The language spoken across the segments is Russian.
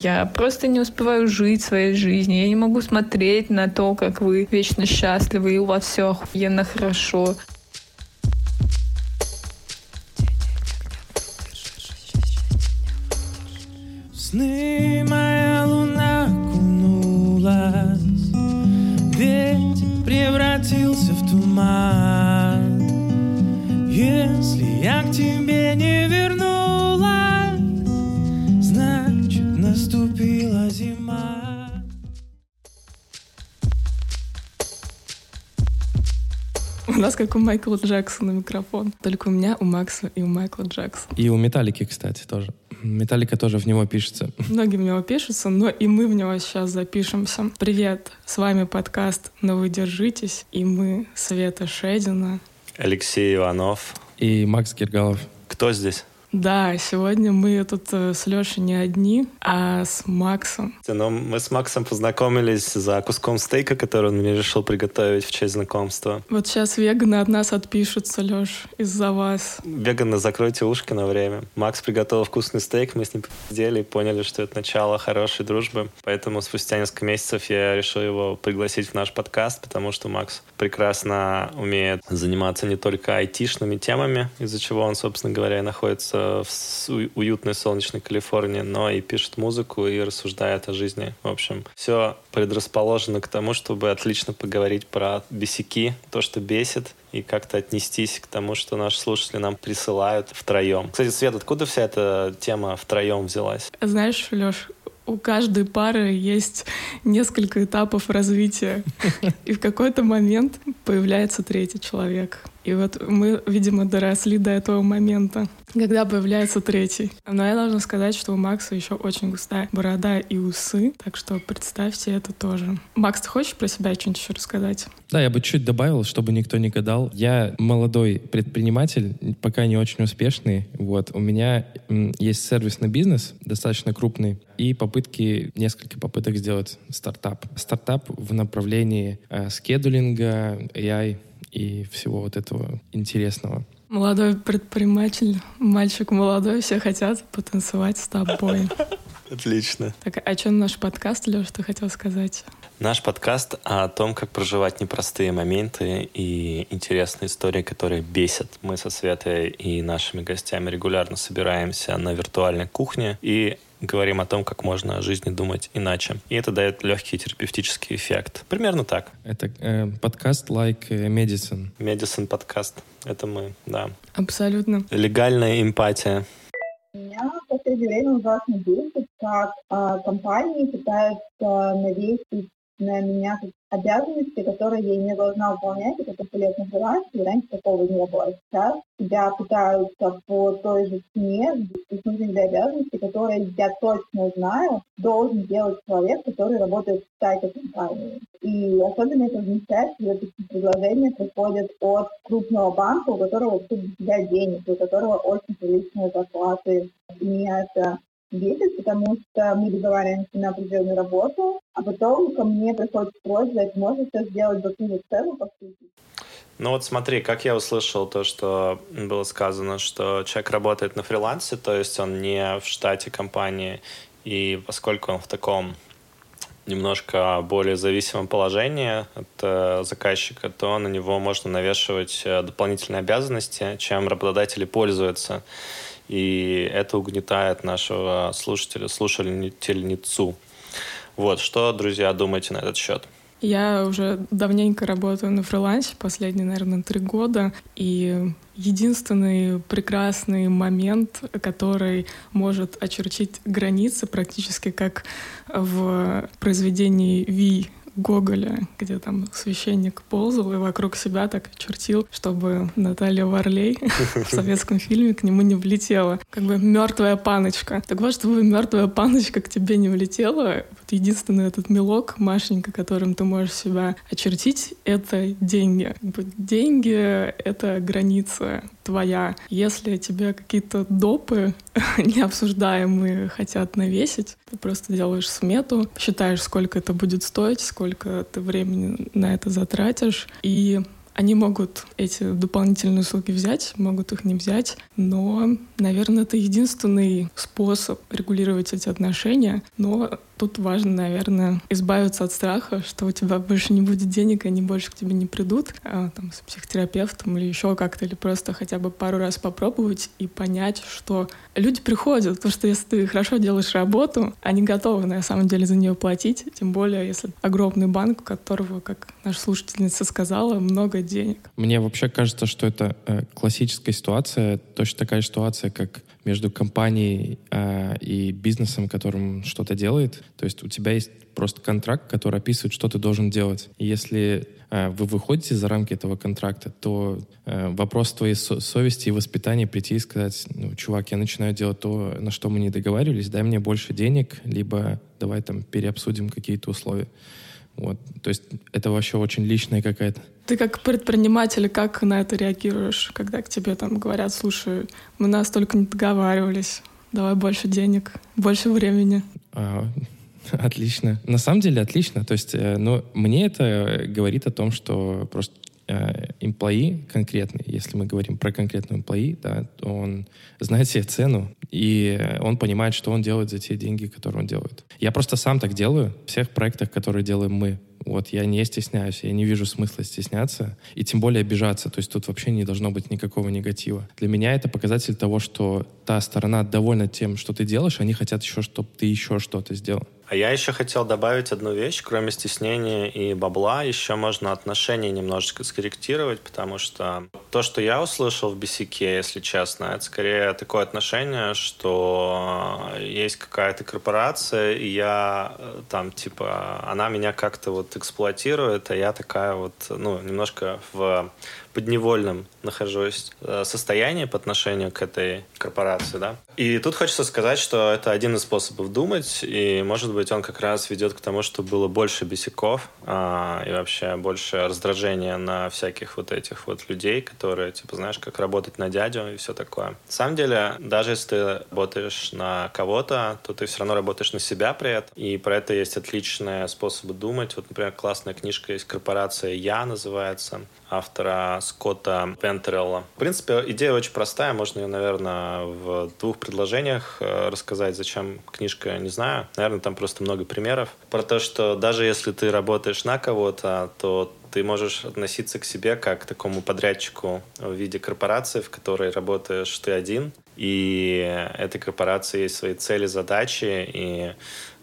Я просто не успеваю жить своей жизнью. Я не могу смотреть на то, как вы вечно счастливы, и у вас все охуенно хорошо. Сны моя луна кунулась, Ветер превратился в туман. Нас как у Майкла Джексона микрофон. Только у меня, у Макса и у Майкла Джексона. И у Металлики, кстати, тоже. Металлика тоже в него пишется. Многие в него пишутся, но и мы в него сейчас запишемся. Привет, с вами подкаст «Но вы держитесь», и мы Света Шедина. Алексей Иванов. И Макс Гергалов. Кто здесь? Да, сегодня мы тут э, с Лешей не одни, а с Максом. Ну, мы с Максом познакомились за куском стейка, который он мне решил приготовить в честь знакомства. Вот сейчас веганы от нас отпишутся, Леш, из-за вас. Веганы, закройте ушки на время. Макс приготовил вкусный стейк, мы с ним посидели и поняли, что это начало хорошей дружбы. Поэтому спустя несколько месяцев я решил его пригласить в наш подкаст, потому что Макс прекрасно умеет заниматься не только айтишными темами, из-за чего он, собственно говоря, и находится в уютной солнечной Калифорнии, но и пишет музыку и рассуждает о жизни. В общем, все предрасположено к тому, чтобы отлично поговорить про бесяки, то, что бесит, и как-то отнестись к тому, что наши слушатели нам присылают втроем. Кстати, Свет, откуда вся эта тема втроем взялась? Знаешь, Леш, у каждой пары есть несколько этапов развития. И в какой-то момент появляется третий человек. И вот мы, видимо, доросли до этого момента, когда появляется третий. Но я должна сказать, что у Макса еще очень густая борода и усы, так что представьте это тоже. Макс, ты хочешь про себя что-нибудь еще рассказать? Да, я бы чуть добавил, чтобы никто не гадал. Я молодой предприниматель, пока не очень успешный. Вот. У меня есть сервисный бизнес, достаточно крупный, и попытки, несколько попыток сделать стартап. Стартап в направлении э, скедулинга, AI, и всего вот этого интересного. Молодой предприниматель, мальчик молодой, все хотят потанцевать с тобой. Отлично. Так, а что наш подкаст, Леша, ты хотел сказать? Наш подкаст о том, как проживать непростые моменты и интересные истории, которые бесят. Мы со Светой и нашими гостями регулярно собираемся на виртуальной кухне и говорим о том, как можно о жизни думать иначе. И это дает легкий терапевтический эффект. Примерно так. Это э, подкаст like э, medicine. Medicine подкаст. Это мы, да. Абсолютно. Легальная эмпатия. Меня в последнее время ужасно бесит, как э, компании пытаются навесить на меня обязанности, которые я не должна выполнять, это на фрилансе, и раньше такого не было. Сейчас тебя пытаются по той же цене спустить для обязанности, которые я точно знаю, должен делать человек, который работает в сайте компании. И особенно это означает, что эти предложения приходят от крупного банка, у которого вообще для денег, у которого очень приличные зарплаты. И меня это бесит, потому что мы договариваемся на определенную работу, а потом ко мне приходит просьба, можно все сделать ту же цену, по сути. Ну вот смотри, как я услышал то, что было сказано, что человек работает на фрилансе, то есть он не в штате компании, и поскольку он в таком немножко более зависимом положении от э, заказчика, то на него можно навешивать э, дополнительные обязанности, чем работодатели пользуются и это угнетает нашего слушателя, слушательницу. Вот, что, друзья, думаете на этот счет? Я уже давненько работаю на фрилансе, последние, наверное, три года, и единственный прекрасный момент, который может очертить границы практически как в произведении Ви Гоголя, где там священник ползал и вокруг себя так чертил, чтобы Наталья Варлей в советском фильме к нему не влетела. Как бы мертвая паночка. Так вот, чтобы мертвая паночка к тебе не влетела, вот единственный этот мелок, Машенька, которым ты можешь себя очертить, это деньги. Деньги — это граница твоя. Если тебе какие-то допы необсуждаемые хотят навесить, ты просто делаешь смету, считаешь, сколько это будет стоить, сколько ты времени на это затратишь, и Они могут эти дополнительные услуги взять, могут их не взять, но, наверное, это единственный способ регулировать эти отношения. Но тут важно, наверное, избавиться от страха, что у тебя больше не будет денег, они больше к тебе не придут, а, там, с психотерапевтом или еще как-то, или просто хотя бы пару раз попробовать и понять, что люди приходят, потому что если ты хорошо делаешь работу, они готовы на самом деле за нее платить, тем более если огромный банк, у которого, как наша слушательница сказала, много денег. Мне вообще кажется, что это э, классическая ситуация, точно такая ситуация, как между компанией э, и бизнесом, которым что-то делает. То есть у тебя есть просто контракт, который описывает, что ты должен делать. И если э, вы выходите за рамки этого контракта, то э, вопрос твоей со- совести и воспитания прийти и сказать, ну, чувак, я начинаю делать то, на что мы не договаривались, дай мне больше денег, либо давай там переобсудим какие-то условия. Вот. То есть это вообще очень личная какая-то ты как предприниматель, как на это реагируешь, когда к тебе там говорят, слушай, мы настолько не договаривались, давай больше денег, больше времени? А, отлично. На самом деле отлично. То есть, э, ну, мне это говорит о том, что просто employee э, конкретный, если мы говорим про конкретного employee, да, он знает себе цену, и он понимает, что он делает за те деньги, которые он делает. Я просто сам так делаю в всех проектах, которые делаем мы. Вот, я не стесняюсь, я не вижу смысла стесняться и тем более обижаться. То есть тут вообще не должно быть никакого негатива. Для меня это показатель того, что та сторона довольна тем, что ты делаешь, они хотят еще, чтобы ты еще что-то сделал. А я еще хотел добавить одну вещь. Кроме стеснения и бабла, еще можно отношения немножечко скорректировать, потому что то, что я услышал в BCK, если честно, это скорее такое отношение, что есть какая-то корпорация, и я э, там, типа, она меня как-то вот эксплуатирует, а я такая вот, ну, немножко в подневольном нахожусь э, состоянии по отношению к этой корпорации, да. И тут хочется сказать, что это один из способов думать, и, может быть, он как раз ведет к тому, что было больше бесяков а, и вообще больше раздражения на всяких вот этих вот людей, которые, типа, знаешь, как работать на дядю и все такое. На самом деле, даже если ты работаешь на кого-то, то ты все равно работаешь на себя при этом, и про это есть отличные способы думать. Вот, например, классная книжка есть «Корпорация Я» называется, автора Скотта Пентерелла. В принципе, идея очень простая, можно ее, наверное, в двух предложениях э, рассказать, зачем книжка, не знаю. Наверное, там просто много примеров. Про то, что даже если ты работаешь на кого-то, то ты можешь относиться к себе как к такому подрядчику в виде корпорации, в которой работаешь ты один, и этой корпорации есть свои цели, задачи, и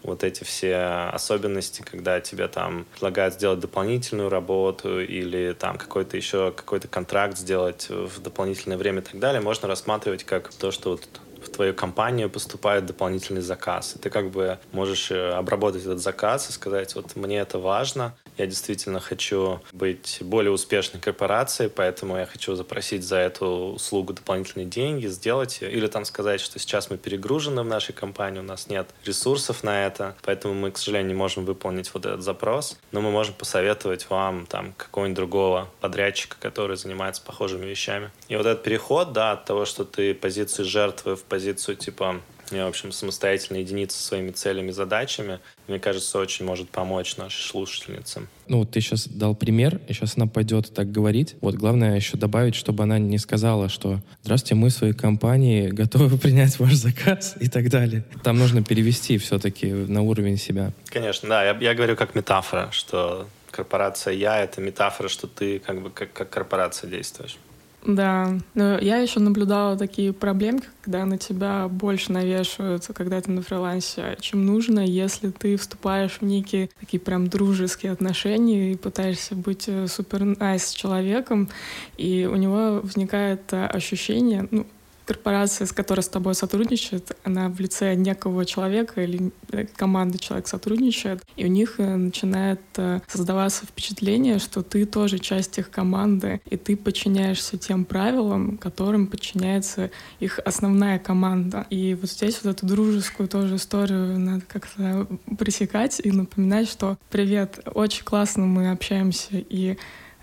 вот эти все особенности, когда тебе там предлагают сделать дополнительную работу или там какой-то еще какой-то контракт сделать в дополнительное время и так далее, можно рассматривать как то, что вот в твою компанию поступает дополнительный заказ. И ты как бы можешь э, обработать этот заказ и сказать, вот мне это важно, я действительно хочу быть более успешной корпорацией, поэтому я хочу запросить за эту услугу дополнительные деньги, сделать ее. Или там сказать, что сейчас мы перегружены в нашей компании, у нас нет ресурсов на это, поэтому мы, к сожалению, не можем выполнить вот этот запрос. Но мы можем посоветовать вам там какого-нибудь другого подрядчика, который занимается похожими вещами. И вот этот переход, да, от того, что ты позиции жертвы в позицию типа в общем, самостоятельно единица со своими целями, задачами, мне кажется, очень может помочь нашей слушательнице. Ну, ты сейчас дал пример, и сейчас она пойдет так говорить. Вот главное еще добавить, чтобы она не сказала, что «Здравствуйте, мы в своей компании готовы принять ваш заказ» и так далее. Там нужно перевести все-таки на уровень себя. Конечно, да. Я, я говорю как метафора, что корпорация «я» — это метафора, что ты как бы как, как корпорация действуешь. Да, но я еще наблюдала такие проблемки, когда на тебя больше навешиваются, когда ты на фрилансе, чем нужно, если ты вступаешь в некие такие прям дружеские отношения и пытаешься быть э, супер найс с человеком, и у него возникает э, ощущение, ну, корпорация, с которой с тобой сотрудничает, она в лице некого человека или э, команды человек сотрудничает, и у них э, начинает э, создаваться впечатление, что ты тоже часть их команды, и ты подчиняешься тем правилам, которым подчиняется их основная команда. И вот здесь вот эту дружескую тоже историю надо как-то пресекать и напоминать, что «Привет, очень классно мы общаемся и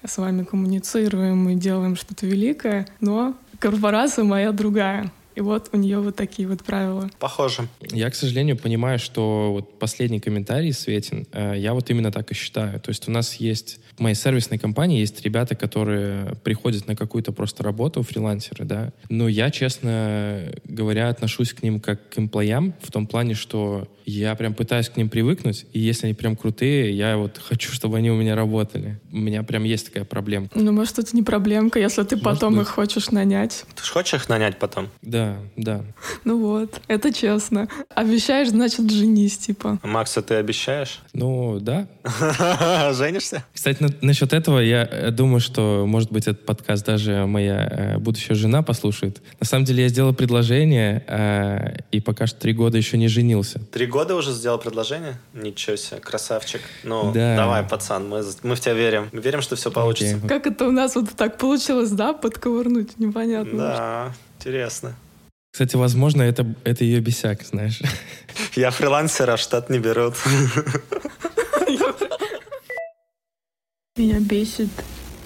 с вами коммуницируем и делаем что-то великое, но корпорация моя другая. И вот у нее вот такие вот правила. Похоже. Я, к сожалению, понимаю, что вот последний комментарий, Светин, э, я вот именно так и считаю. То есть у нас есть, в моей сервисной компании есть ребята, которые приходят на какую-то просто работу, фрилансеры, да. Но я, честно говоря, отношусь к ним как к эмплоям в том плане, что я прям пытаюсь к ним привыкнуть, и если они прям крутые, я вот хочу, чтобы они у меня работали. У меня прям есть такая проблема. Ну, может, это не проблемка, если ты Может потом быть. их хочешь нанять. Ты же хочешь их нанять потом? Да, да. Ну вот, это честно. Обещаешь, значит, женись, типа. Макса, ты обещаешь? Ну, да. Женишься? Кстати, на- насчет этого я э, думаю, что, может быть, этот подкаст даже моя э, будущая жена послушает. На самом деле я сделал предложение, э, и пока что три года еще не женился. Три года уже сделал предложение? Ничего себе, красавчик. Ну, Да. давай, пацан, мы, мы в тебя верим. Мы верим, что все получится. Как это у нас вот так получилось, да, подковырнуть? Непонятно. Да, интересно. Кстати, возможно, это, это ее бесяк, знаешь. Я фрилансер, а в штат не берут. Меня бесит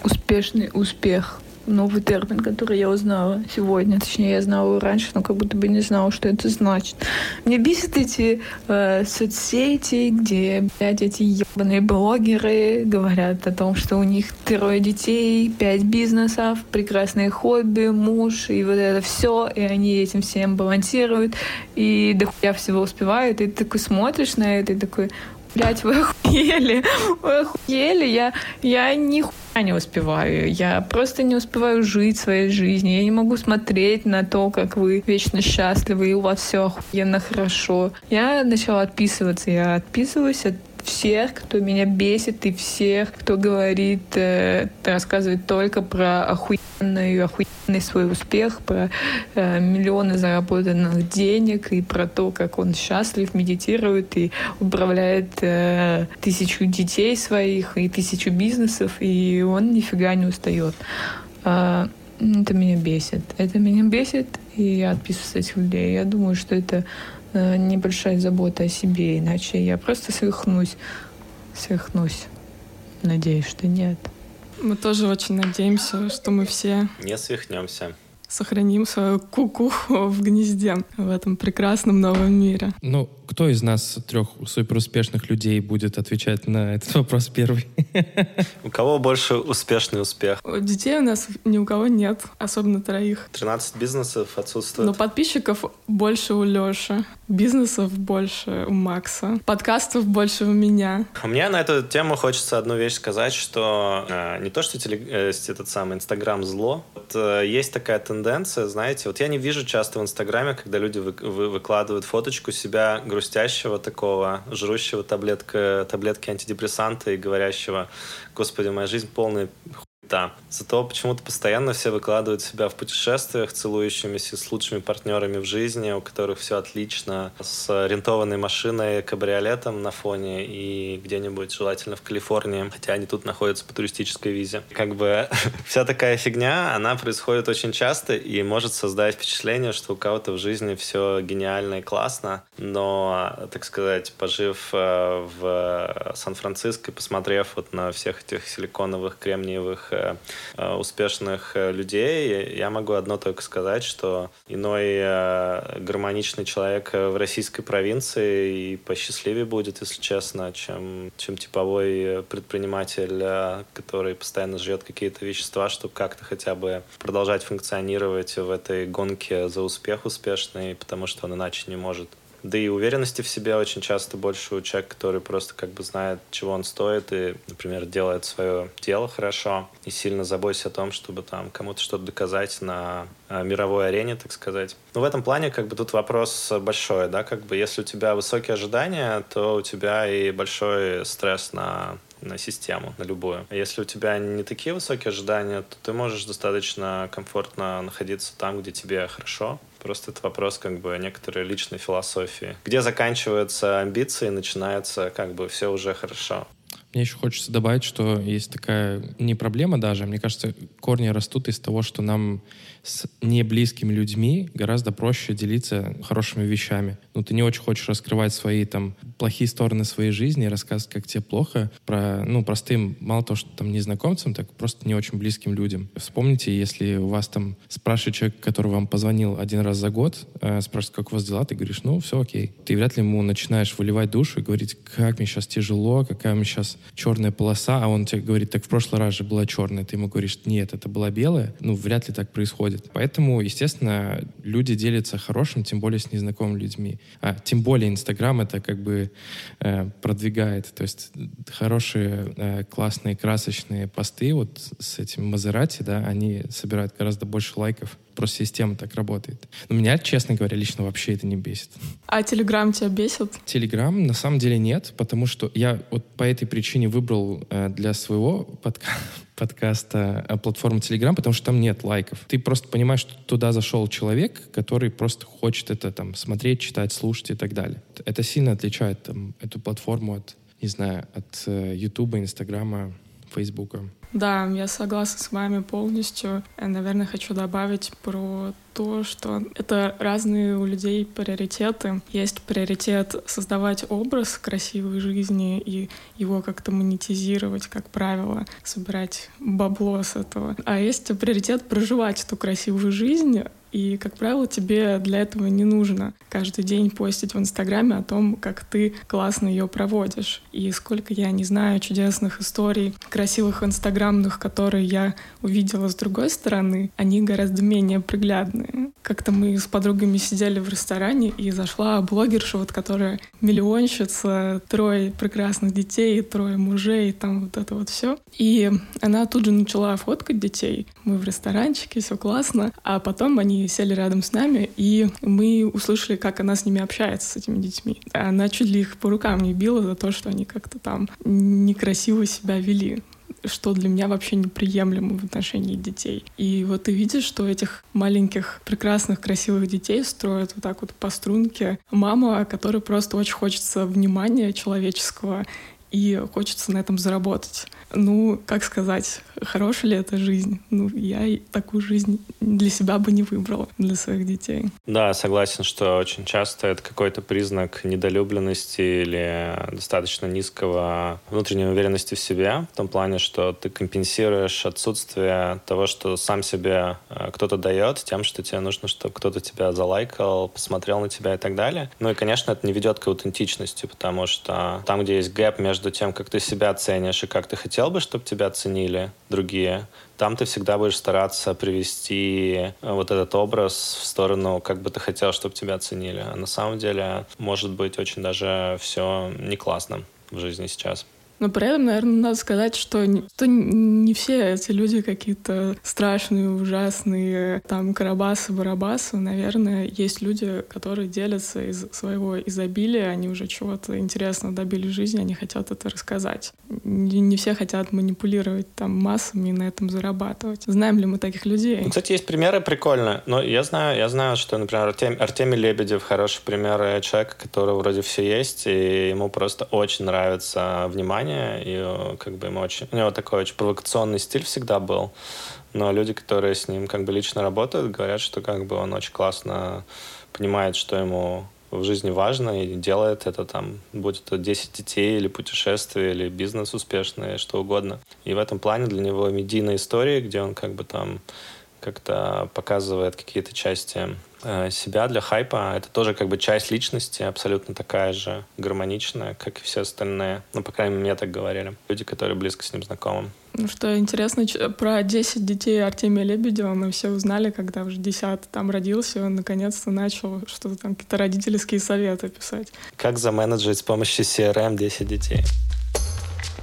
успешный успех. Новый термин, который я узнала сегодня. Точнее, я знала его раньше, но как будто бы не знала, что это значит. Меня бесит эти э, соцсети, где, блядь, эти ебаные блогеры говорят о том, что у них трое детей, пять бизнесов, прекрасные хобби, муж, и вот это все, и они этим всем балансируют, и дохуя всего успевают, и ты такой смотришь на это, и такой, Блять, вы охуели, вы охуели, я, я нихуя не успеваю, я просто не успеваю жить своей жизнью, я не могу смотреть на то, как вы вечно счастливы, и у вас все охуенно хорошо. Я начала отписываться, я отписываюсь от всех, кто меня бесит, и всех, кто говорит, э, рассказывает только про охуенную, охуенный свой успех, про э, миллионы заработанных денег и про то, как он счастлив, медитирует и управляет э, тысячу детей своих и тысячу бизнесов, и он нифига не устает. А, это меня бесит. Это меня бесит, и я отписываюсь от этих людей. Я думаю, что это э, небольшая забота о себе, иначе я просто свихнусь. Свихнусь. Надеюсь, что нет. Мы тоже очень надеемся, что мы все Не свихнемся. сохраним свою кукуху в гнезде в этом прекрасном новом мире. Ну, кто из нас трех суперуспешных людей будет отвечать на этот вопрос первый? У кого больше успешный успех? Детей у нас ни у кого нет, особенно троих. 13 бизнесов отсутствует. Но подписчиков больше у Лёши, бизнесов больше у Макса, подкастов больше у меня. Мне на эту тему хочется одну вещь сказать, что э, не то, что теле- э, этот самый Инстаграм зло. Вот, э, есть такая тенденция, знаете, вот я не вижу часто в Инстаграме, когда люди вы- вы- выкладывают фоточку себя грустящего такого, жрущего таблетка, таблетки антидепрессанта и говорящего, господи, моя жизнь полная хуета. Зато почему-то постоянно все выкладывают себя в путешествиях, целующимися с лучшими партнерами в жизни, у которых все отлично, с арендованной машиной, кабриолетом на фоне и где-нибудь, желательно в Калифорнии, хотя они тут находятся по туристической визе. Как бы вся такая фигня, она происходит очень часто и может создать впечатление, что у кого-то в жизни все гениально и классно, но, так сказать, пожив э, в Сан-Франциско, и посмотрев вот на всех этих силиконовых, кремниевых успешных э, людей, я могу одно только сказать, что иной э, гармоничный человек э, в российской провинции и посчастливее будет, если честно, чем, чем типовой э, предприниматель, э, который постоянно жрет какие-то вещества, чтобы как-то хотя бы продолжать функционировать в этой гонке за успех успешный, потому что он иначе не может. Да и уверенности в себе очень часто больше у человека, который просто как бы знает, чего он стоит и, например, делает свое дело хорошо и сильно заботится о том, чтобы там кому-то что-то доказать на э, мировой арене, так сказать. Но в этом плане как бы тут вопрос большой, да, как бы если у тебя высокие ожидания, то у тебя и большой стресс на на систему, на любую. А если у тебя не такие высокие ожидания, то ты можешь достаточно комфортно находиться там, где тебе хорошо. Просто это вопрос как бы некоторой личной философии. Где заканчиваются амбиции, начинается как бы все уже хорошо. Мне еще хочется добавить, что есть такая не проблема даже, мне кажется, корни растут из того, что нам с неблизкими людьми гораздо проще делиться хорошими вещами. Ну, ты не очень хочешь раскрывать свои там плохие стороны своей жизни, рассказывать, как тебе плохо, про, ну, простым, мало того, что там незнакомцам, так просто не очень близким людям. Вспомните, если у вас там спрашивает человек, который вам позвонил один раз за год, э, спрашивает, как у вас дела, ты говоришь, ну, все окей. Ты вряд ли ему начинаешь выливать душу и говорить, как мне сейчас тяжело, какая у меня сейчас черная полоса, а он тебе говорит, так в прошлый раз же была черная, ты ему говоришь, нет, это была белая. Ну, вряд ли так происходит. Поэтому, естественно, люди делятся хорошим, тем более с незнакомыми людьми. А тем более Инстаграм это как бы э, продвигает. То есть хорошие, э, классные, красочные посты вот с этим Мазерати, да, они собирают гораздо больше лайков, Просто система так работает. Но меня, честно говоря, лично вообще это не бесит. А Телеграм тебя бесит? Телеграм на самом деле нет, потому что я вот по этой причине выбрал э, для своего подка подкаста э, платформу Телеграм, потому что там нет лайков. Ты просто понимаешь, что туда зашел человек, который просто хочет это там смотреть, читать, слушать и так далее. Это сильно отличает там, эту платформу от, не знаю, от э, Ютуба, Инстаграма, Фейсбука. Да, я согласна с вами полностью. Я, наверное, хочу добавить про то, что это разные у людей приоритеты. Есть приоритет создавать образ красивой жизни и его как-то монетизировать, как правило, собирать бабло с этого. А есть приоритет проживать эту красивую жизнь, и, как правило, тебе для этого не нужно каждый день постить в Инстаграме о том, как ты классно ее проводишь. И сколько я не знаю чудесных историй, красивых инстаграмных, которые я увидела с другой стороны, они гораздо менее приглядные. Как-то мы с подругами сидели в ресторане, и зашла блогерша, вот, которая миллионщица, трое прекрасных детей, трое мужей, там вот это вот все. И она тут же начала фоткать детей. Мы в ресторанчике, все классно. А потом они сели рядом с нами, и мы услышали, как она с ними общается, с этими детьми. Она чуть ли их по рукам не била за то, что они как-то там некрасиво себя вели что для меня вообще неприемлемо в отношении детей. И вот ты видишь, что этих маленьких, прекрасных, красивых детей строят вот так вот по струнке мама, которой просто очень хочется внимания человеческого и хочется на этом заработать. Ну, как сказать, хорошая ли это жизнь? Ну, я такую жизнь для себя бы не выбрала, для своих детей. Да, согласен, что очень часто это какой-то признак недолюбленности или достаточно низкого внутренней уверенности в себе, в том плане, что ты компенсируешь отсутствие того, что сам себе э, кто-то дает, тем, что тебе нужно, чтобы кто-то тебя залайкал, посмотрел на тебя и так далее. Ну и, конечно, это не ведет к аутентичности, потому что там, где есть гэп между тем, как ты себя ценишь и как ты хотел хотел бы, чтобы тебя ценили другие, там ты всегда будешь стараться привести э, вот этот образ в сторону, как бы ты хотел, чтобы тебя ценили. А на самом деле может быть очень даже все не классно в жизни сейчас. Но при этом, наверное, надо сказать, что не, что не все эти люди какие-то страшные, ужасные, там, карабасы-барабасы. Наверное, есть люди, которые делятся из своего изобилия, они уже чего-то интересного добили в жизни, они хотят это рассказать. Не, не все хотят манипулировать там массами и на этом зарабатывать. Знаем ли мы таких людей? Ну, кстати, есть примеры прикольные. Но я знаю, я знаю, что, например, Артем, Артемий Лебедев хороший пример человека, который вроде все есть, и ему просто очень нравится внимание внимание, и э, как бы ему очень... У него такой очень провокационный стиль всегда был, но люди, которые с ним как бы лично работают, говорят, что как бы он очень классно понимает, что ему в жизни важно и делает это там, будь это 10 детей или путешествие, или бизнес успешный, что угодно. И в этом плане для него медийная история, где он как бы там как-то показывает какие-то части себя для хайпа. Это тоже как бы часть личности, абсолютно такая же гармоничная, как и все остальные. Ну, по крайней мере, мне так говорили. Люди, которые близко с ним знакомы. Ну что, интересно, про 10 детей Артемия Лебедева мы все узнали, когда уже 10 там родился, и он наконец-то начал что-то там, какие-то родительские советы писать. Как заменеджить с помощью CRM 10 детей?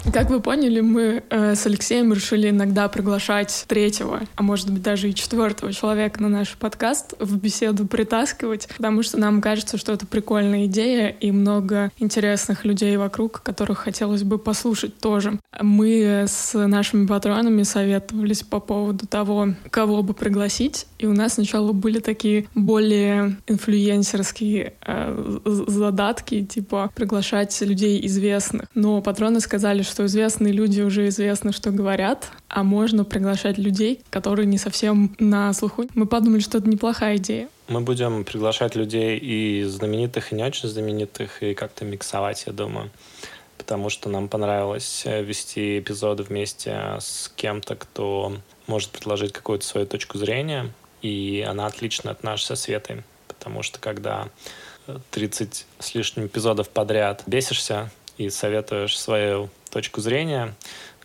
Как вы поняли, мы э, с Алексеем решили иногда приглашать третьего, а может быть даже и четвертого человека на наш подкаст в беседу притаскивать, потому что нам кажется, что это прикольная идея и много интересных людей вокруг, которых хотелось бы послушать тоже. Мы с нашими патронами советовались по поводу того, кого бы пригласить, и у нас сначала были такие более инфлюенсерские э, задатки, типа приглашать людей известных. Но патроны сказали, что известные люди уже известно, что говорят, а можно приглашать людей, которые не совсем на слуху. Мы подумали, что это неплохая идея. Мы будем приглашать людей и знаменитых, и не очень знаменитых, и как-то миксовать, я думаю. Потому что нам понравилось э, вести эпизоды вместе с кем-то, кто может предложить какую-то свою точку зрения, и она отлична от нашей со Светой. Потому что когда 30 с лишним эпизодов подряд бесишься и советуешь свою точку зрения,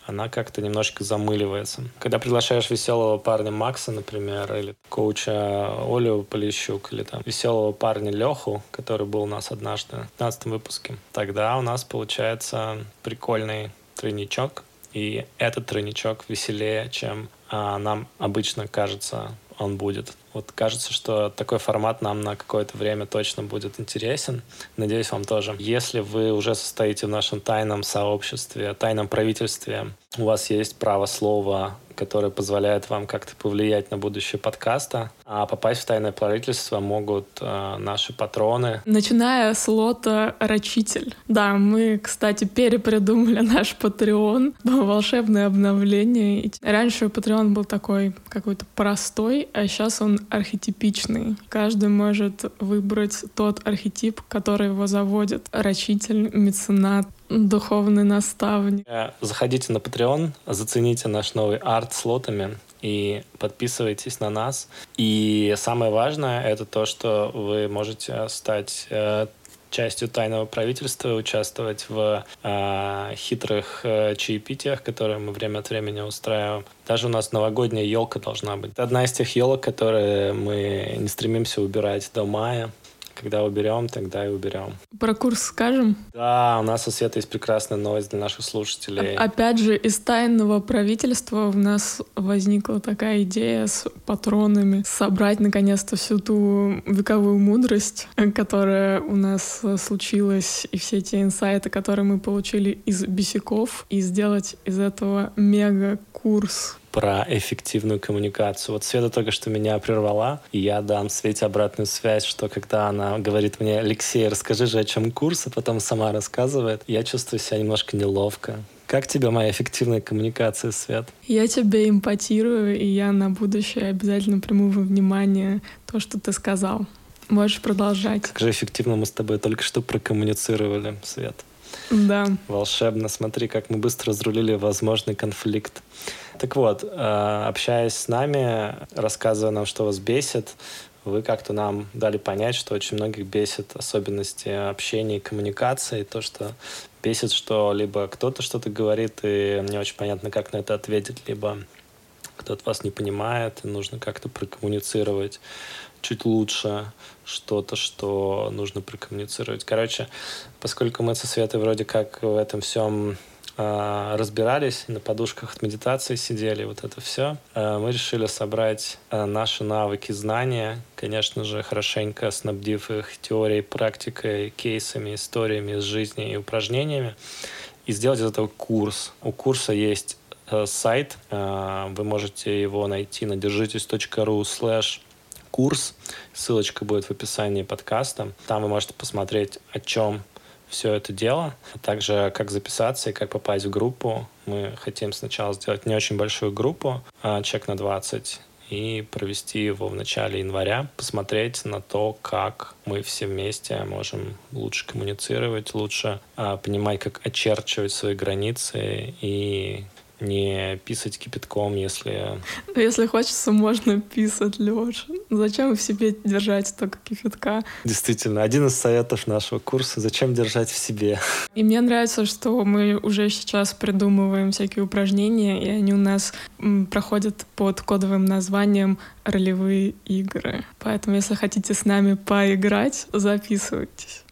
она как-то немножко замыливается. Когда приглашаешь веселого парня Макса, например, или коуча Олю Полищук, или там веселого парня Леху, который был у нас однажды в 15 выпуске, тогда у нас получается прикольный тройничок, и этот тройничок веселее, чем а, нам обычно кажется он будет. Вот кажется, что такой формат нам на какое-то время точно будет интересен. Надеюсь, вам тоже. Если вы уже состоите в нашем тайном сообществе, тайном правительстве, у вас есть право слова которое позволяет вам как-то повлиять на будущее подкаста. А попасть в тайное правительство могут э, наши патроны. Начиная с лота «Рачитель». Да, мы, кстати, перепридумали наш Patreon. Волшебное обновление. Раньше Patreon был такой какой-то простой, а сейчас он архетипичный. Каждый может выбрать тот архетип, который его заводит. Рачитель, меценат, духовный наставник. Э, заходите на Patreon, зацените наш новый арт с лотами и подписывайтесь на нас. И самое важное — это то, что вы можете стать э, частью тайного правительства, участвовать в э, хитрых э, чаепитиях, которые мы время от времени устраиваем. Даже у нас новогодняя елка должна быть. Это одна из тех елок, которые мы не стремимся убирать до мая. Когда уберем, тогда и уберем. Про курс скажем? Да, у нас у Света есть прекрасная новость для наших слушателей. Опять же, из тайного правительства у нас возникла такая идея с патронами собрать наконец-то всю ту вековую мудрость, которая у нас случилась, и все те инсайты, которые мы получили из бесяков, и сделать из этого мега-курс про эффективную коммуникацию. Вот Света только что меня прервала, и я дам Свете обратную связь, что когда она говорит мне, Алексей, расскажи же, о чем курс, а потом сама рассказывает, я чувствую себя немножко неловко. Как тебе моя эффективная коммуникация, Свет? Я тебе импотирую, и я на будущее обязательно приму во внимание то, что ты сказал. Можешь продолжать. Как же эффективно мы с тобой только что прокоммуницировали, Свет. Да. Волшебно. Смотри, как мы быстро разрулили возможный конфликт. Так вот, э, общаясь с нами, рассказывая нам, что вас бесит, вы как-то нам дали понять, что очень многих бесит особенности общения и коммуникации, то, что бесит, что либо кто-то что-то говорит, и не очень понятно, как на это ответить, либо кто-то вас не понимает, и нужно как-то прокоммуницировать чуть лучше что-то, что нужно прокоммуницировать. Короче, поскольку мы со Светой вроде как в этом всем разбирались, на подушках от медитации сидели, вот это все, э, мы решили собрать э, наши навыки, знания, конечно же, хорошенько снабдив их теорией, практикой, кейсами, историями из жизни и упражнениями, и сделать из этого курс. У курса есть э, сайт, э, вы можете его найти на держитесь.ру слэш курс. Ссылочка будет в описании подкаста. Там вы можете посмотреть, о чем все это дело, а также как записаться и как попасть в группу. Мы хотим сначала сделать не очень большую группу, а чек на 20, и провести его в начале января, посмотреть на то, как мы все вместе можем лучше коммуницировать, лучше а, понимать, как очерчивать свои границы и не писать кипятком, если... Ну, если хочется, можно писать, Леша. Зачем в себе держать столько кипятка? Действительно, один из советов нашего курса — зачем держать в себе. И мне нравится, что мы уже сейчас придумываем всякие упражнения, и они у нас проходят под кодовым названием «Ролевые игры». Поэтому, если хотите с нами поиграть, записывайтесь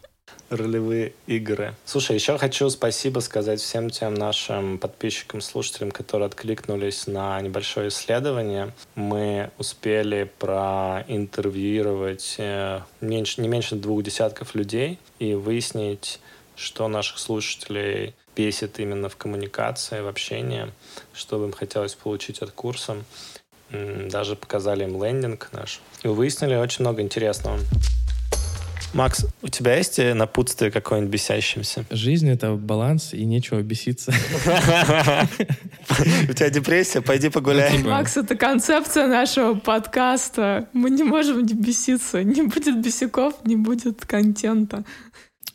ролевые игры. Слушай, еще хочу спасибо сказать всем тем нашим подписчикам, слушателям, которые откликнулись на небольшое исследование. Мы успели проинтервьюировать э, меньше, не меньше двух десятков людей и выяснить, что наших слушателей бесит именно в коммуникации, в общении, что бы им хотелось получить от курса. Даже показали им лендинг наш. И выяснили очень много интересного. Макс, у тебя есть э, напутствие какое-нибудь бесящимся? Жизнь — это баланс, и нечего беситься. У тебя депрессия? Пойди погуляй. Ну, типа, Макс, это концепция нашего подкаста. Мы не можем не беситься. Не будет бесяков, не будет контента.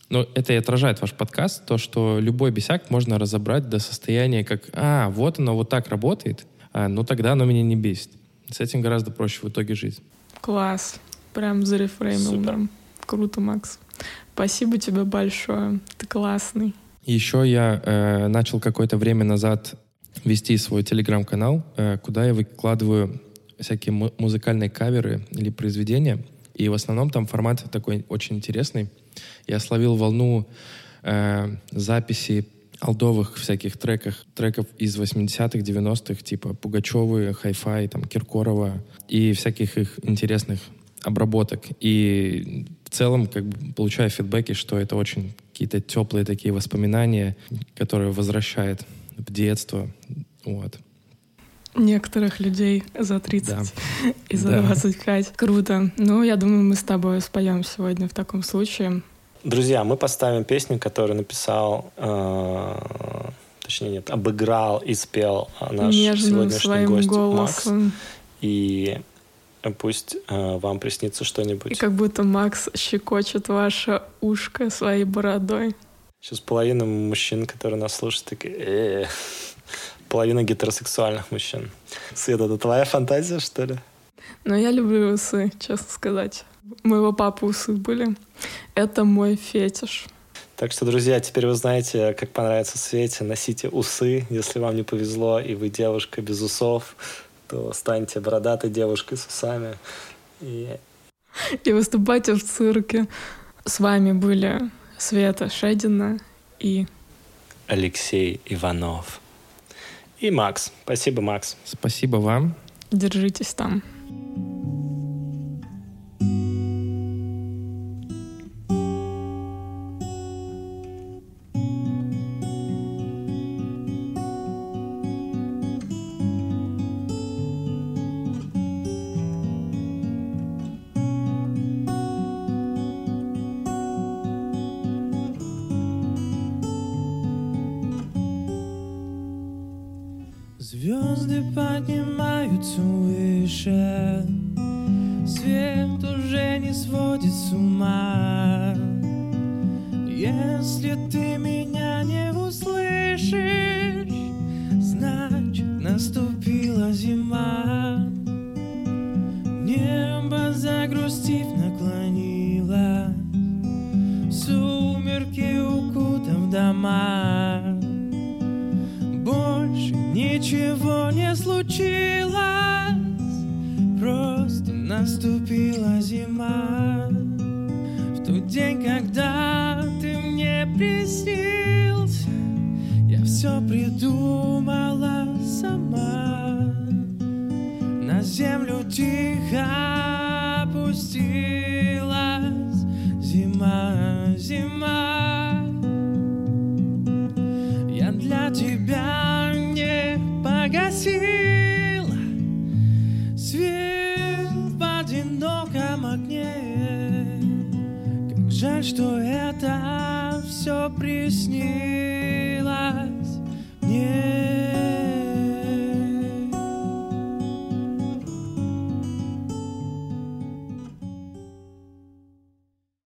Ну, это и отражает ваш подкаст, то, что любой бесяк можно разобрать до состояния, как, а, вот оно вот так работает, а, ну тогда оно меня не бесит. С этим гораздо проще в итоге жить. Класс. Прям зарефреймил Супер. нам. Круто, Макс. Спасибо тебе большое. Ты классный. Еще я э, начал какое-то время назад вести свой телеграм-канал, э, куда я выкладываю всякие му- музыкальные каверы или произведения. И в основном там формат такой очень интересный. Я словил волну э, записи алдовых всяких треках, треков из 80-х, 90-х, типа Пугачевы, Хай-Фай, там, Киркорова и всяких их интересных обработок. И в целом как бы получаю фидбэки, что это очень какие-то теплые такие воспоминания, которые возвращает в детство. Вот. Некоторых людей за 30 Да. и за Да. 25. Круто. Ну, я думаю, мы с тобой споем сегодня в таком случае. Друзья, мы поставим песню, которую написал, э, точнее нет, обыграл и спел наш Нежным сегодняшний своим гость Макс. голосом. И пусть э, вам приснится И что-нибудь. как будто Макс щекочет ваше ушко своей бородой. Сейчас половина мужчин, которые нас слушают, такие... «Э». Половина гетеросексуальных мужчин. Света, это твоя фантазия, что ли? Но я люблю усы, честно сказать. У моего папы усы были. Это мой фетиш. Так что, друзья, теперь вы знаете, как понравится Свете. Носите усы, если вам не повезло, и вы девушка без усов, то станьте бородатой девушкой с усами. И И выступайте в цирке. С вами были Света Шедина и Алексей Иванов. И Макс. Спасибо, Макс. Спасибо вам. держитесь там. Поднимаются выше. Ничего не случилось, просто наступила зима. В тот день, когда ты мне приснился, я все придумала сама. На землю тихо опустилась зима, зима. Погасила Свет в одиноком огне. Как жаль, что это все приснилось